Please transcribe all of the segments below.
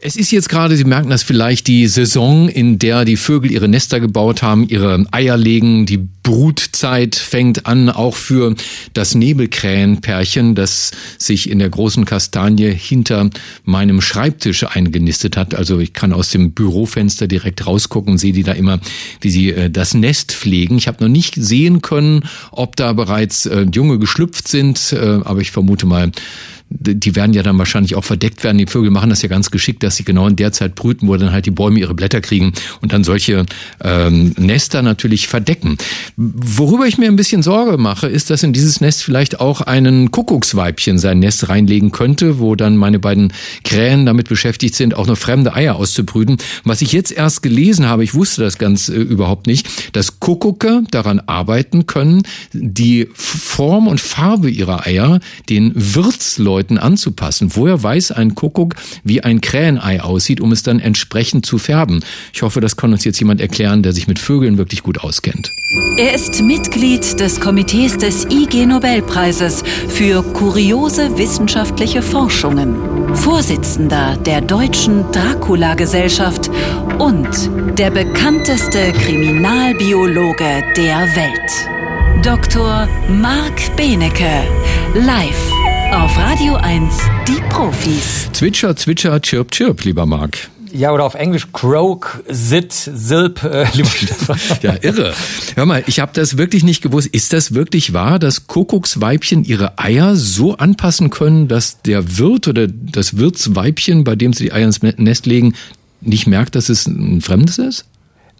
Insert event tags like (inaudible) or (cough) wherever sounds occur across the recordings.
Es ist jetzt gerade, Sie merken das vielleicht, die Saison, in der die Vögel ihre Nester gebaut haben, ihre Eier legen. Die Brutzeit fängt an, auch für das Nebelkrähenpärchen, das sich in der großen Kastanie hinter meinem Schreibtisch eingenistet hat. Also ich kann aus dem Bürofenster direkt rausgucken und sehe die da immer, wie sie äh, das Nest pflegen. Ich habe noch nicht sehen können, ob da bereits äh, Junge geschlüpft sind, äh, aber ich vermute mal, die werden ja dann wahrscheinlich auch verdeckt werden. Die Vögel machen das ja ganz geschickt, dass sie genau in der Zeit brüten, wo dann halt die Bäume ihre Blätter kriegen und dann solche ähm, Nester natürlich verdecken. Worüber ich mir ein bisschen Sorge mache, ist, dass in dieses Nest vielleicht auch einen Kuckucksweibchen sein Nest reinlegen könnte, wo dann meine beiden Krähen damit beschäftigt sind, auch noch fremde Eier auszubrüten. Was ich jetzt erst gelesen habe, ich wusste das ganz äh, überhaupt nicht, dass Kuckucke daran arbeiten können, die Form und Farbe ihrer Eier den Wirtsleuten Leuten anzupassen. Woher weiß ein Kuckuck, wie ein Krähenei aussieht, um es dann entsprechend zu färben? Ich hoffe, das kann uns jetzt jemand erklären, der sich mit Vögeln wirklich gut auskennt. Er ist Mitglied des Komitees des IG Nobelpreises für kuriose wissenschaftliche Forschungen, Vorsitzender der Deutschen Dracula-Gesellschaft und der bekannteste Kriminalbiologe der Welt. Dr. Marc Benecke, live auf Radio 1, die Profis. Zwitscher, zwitscher, chirp, chirp, lieber Marc. Ja, oder auf Englisch Croak, Sit, Silp, äh, lieber (laughs) Stefan. ja, irre. Hör mal, ich habe das wirklich nicht gewusst. Ist das wirklich wahr, dass Kuckucksweibchen ihre Eier so anpassen können, dass der Wirt oder das Wirtsweibchen, bei dem sie die Eier ins Nest legen, nicht merkt, dass es ein Fremdes ist?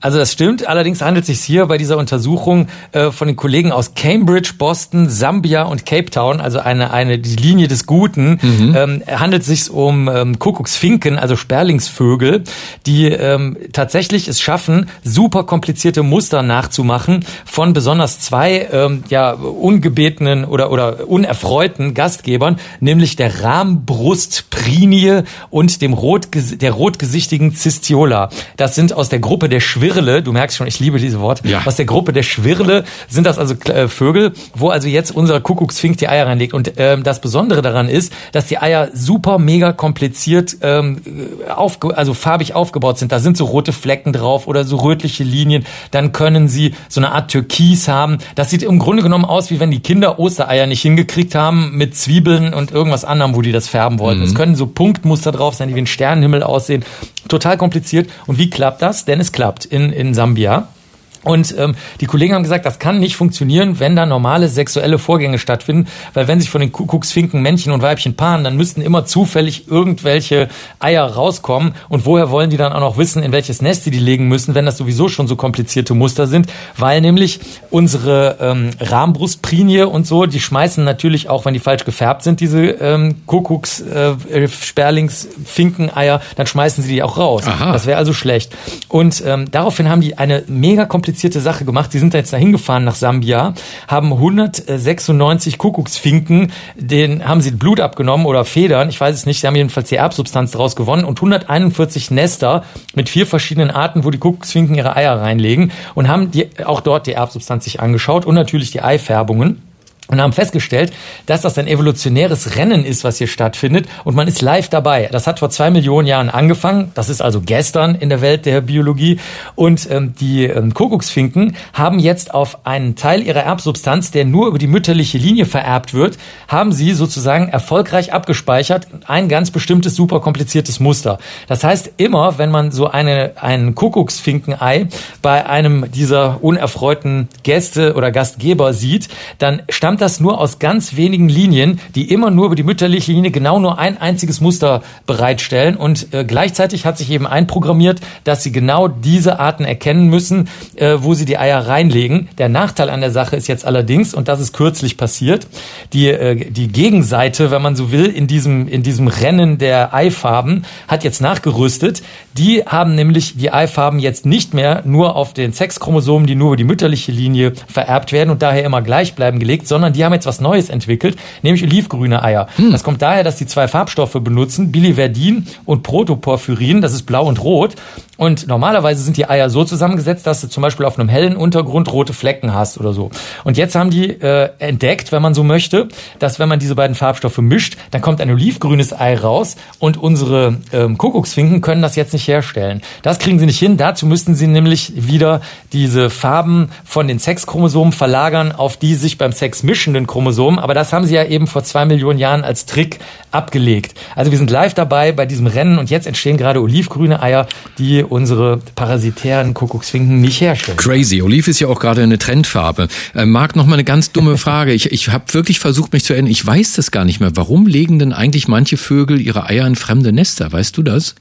Also das stimmt. Allerdings handelt es sich hier bei dieser Untersuchung äh, von den Kollegen aus Cambridge, Boston, Sambia und Cape Town, also eine eine die Linie des Guten, mhm. ähm, handelt es sich um ähm, Kuckucksfinken, also Sperlingsvögel, die ähm, tatsächlich es schaffen, super komplizierte Muster nachzumachen von besonders zwei ähm, ja ungebetenen oder oder unerfreuten Gastgebern, nämlich der Rahmbrustprinie und dem rot der rotgesichtigen Cistiola. Das sind aus der Gruppe der Schwir Schwirle, du merkst schon, ich liebe diese Wort, ja. aus der Gruppe der Schwirle sind das also äh, Vögel, wo also jetzt unser Kuckucksfink die Eier reinlegt. Und ähm, das Besondere daran ist, dass die Eier super mega kompliziert, ähm, auf, also farbig aufgebaut sind. Da sind so rote Flecken drauf oder so rötliche Linien. Dann können sie so eine Art Türkis haben. Das sieht im Grunde genommen aus, wie wenn die Kinder Ostereier nicht hingekriegt haben mit Zwiebeln und irgendwas anderem, wo die das färben wollten. Mhm. Es können so Punktmuster drauf sein, die wie ein Sternenhimmel aussehen. Total kompliziert. Und wie klappt das? Denn es klappt in, in Sambia. Und ähm, die Kollegen haben gesagt, das kann nicht funktionieren, wenn da normale sexuelle Vorgänge stattfinden, weil wenn sich von den Kuckucksfinken Männchen und Weibchen paaren, dann müssten immer zufällig irgendwelche Eier rauskommen. Und woher wollen die dann auch noch wissen, in welches Nest sie die legen müssen, wenn das sowieso schon so komplizierte Muster sind? Weil nämlich unsere ähm, Rahmbrustprinie und so, die schmeißen natürlich auch, wenn die falsch gefärbt sind, diese ähm, Kuckucks, äh, Sperlings, Finkeneier, dann schmeißen sie die auch raus. Aha. Das wäre also schlecht. Und ähm, daraufhin haben die eine mega komplizierte komplizierte Sache gemacht. Sie sind jetzt dahin gefahren nach Sambia, haben 196 Kuckucksfinken, den haben sie Blut abgenommen oder Federn, ich weiß es nicht, sie haben jedenfalls die Erbsubstanz daraus gewonnen und 141 Nester mit vier verschiedenen Arten, wo die Kuckucksfinken ihre Eier reinlegen und haben die, auch dort die Erbsubstanz sich angeschaut und natürlich die Eifärbungen und haben festgestellt, dass das ein evolutionäres Rennen ist, was hier stattfindet und man ist live dabei. Das hat vor zwei Millionen Jahren angefangen, das ist also gestern in der Welt der Biologie und ähm, die ähm, Kuckucksfinken haben jetzt auf einen Teil ihrer Erbsubstanz, der nur über die mütterliche Linie vererbt wird, haben sie sozusagen erfolgreich abgespeichert ein ganz bestimmtes super kompliziertes Muster. Das heißt, immer wenn man so eine, ein Kuckucksfinkenei bei einem dieser unerfreuten Gäste oder Gastgeber sieht, dann stammt bestand das nur aus ganz wenigen Linien, die immer nur über die mütterliche Linie genau nur ein einziges Muster bereitstellen. Und äh, gleichzeitig hat sich eben einprogrammiert, dass sie genau diese Arten erkennen müssen, äh, wo sie die Eier reinlegen. Der Nachteil an der Sache ist jetzt allerdings, und das ist kürzlich passiert, die, äh, die Gegenseite, wenn man so will, in diesem, in diesem Rennen der Eifarben hat jetzt nachgerüstet. Die haben nämlich die Eifarben jetzt nicht mehr nur auf den Sexchromosomen, die nur über die mütterliche Linie vererbt werden und daher immer gleich bleiben gelegt, sondern sondern die haben jetzt was Neues entwickelt, nämlich olivgrüne Eier. Hm. Das kommt daher, dass die zwei Farbstoffe benutzen, Biliverdin und Protoporphyrin, das ist blau und rot. Und normalerweise sind die Eier so zusammengesetzt, dass du zum Beispiel auf einem hellen Untergrund rote Flecken hast oder so. Und jetzt haben die äh, entdeckt, wenn man so möchte, dass wenn man diese beiden Farbstoffe mischt, dann kommt ein olivgrünes Ei raus und unsere ähm, Kuckucksfinken können das jetzt nicht herstellen. Das kriegen sie nicht hin. Dazu müssten sie nämlich wieder diese Farben von den Sexchromosomen verlagern auf die sich beim Sex mischenden Chromosomen. Aber das haben sie ja eben vor zwei Millionen Jahren als Trick abgelegt. Also wir sind live dabei bei diesem Rennen und jetzt entstehen gerade olivgrüne Eier, die unsere parasitären Kuckucksfinken nicht herstellen. Crazy. Oliv ist ja auch gerade eine Trendfarbe. Äh, Marc, noch mal eine ganz dumme (laughs) Frage. Ich, ich habe wirklich versucht, mich zu erinnern. Ich weiß das gar nicht mehr. Warum legen denn eigentlich manche Vögel ihre Eier in fremde Nester? Weißt du das?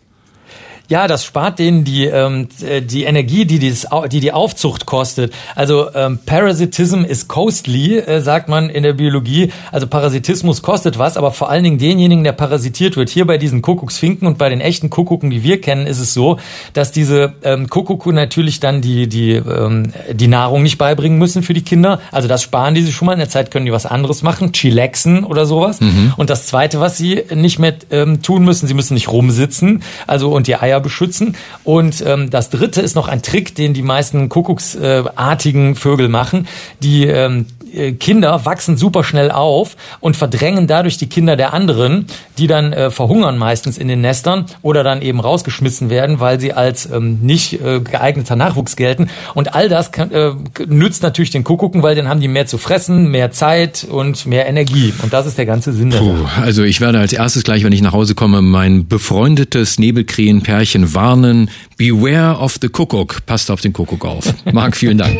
Ja, das spart denen die, ähm, äh, die Energie, die, dieses, die die Aufzucht kostet. Also ähm, Parasitism is costly, äh, sagt man in der Biologie. Also Parasitismus kostet was, aber vor allen Dingen denjenigen, der parasitiert wird. Hier bei diesen Kuckucksfinken und bei den echten Kuckucken, die wir kennen, ist es so, dass diese ähm, Kuckucke natürlich dann die, die, ähm, die Nahrung nicht beibringen müssen für die Kinder. Also das sparen die sich schon mal. In der Zeit können die was anderes machen, chillaxen oder sowas. Mhm. Und das Zweite, was sie nicht mehr ähm, tun müssen, sie müssen nicht rumsitzen. Also und die Eier Eier beschützen. Und ähm, das dritte ist noch ein Trick, den die meisten Kuckucksartigen Vögel machen. Die ähm, äh, Kinder wachsen super schnell auf und verdrängen dadurch die Kinder der anderen, die dann äh, verhungern meistens in den Nestern oder dann eben rausgeschmissen werden, weil sie als ähm, nicht äh, geeigneter Nachwuchs gelten. Und all das kann, äh, nützt natürlich den Kuckucken, weil dann haben die mehr zu fressen, mehr Zeit und mehr Energie. Und das ist der ganze Sinn der Puh, Sache. Also ich werde als erstes gleich, wenn ich nach Hause komme, mein befreundetes Nebelkrähenpärchen warnen. Beware of the Kuckuck. Passt auf den Kuckuck auf. Marc, vielen Dank.